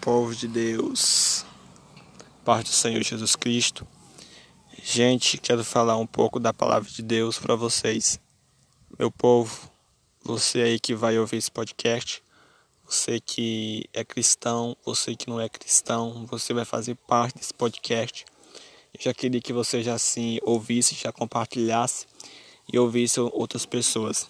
povo de Deus, parte do Senhor Jesus Cristo. Gente, quero falar um pouco da palavra de Deus para vocês. Meu povo, você aí que vai ouvir esse podcast, você que é cristão, você que não é cristão, você vai fazer parte desse podcast. Eu já queria que você já se ouvisse, já compartilhasse e ouvisse outras pessoas.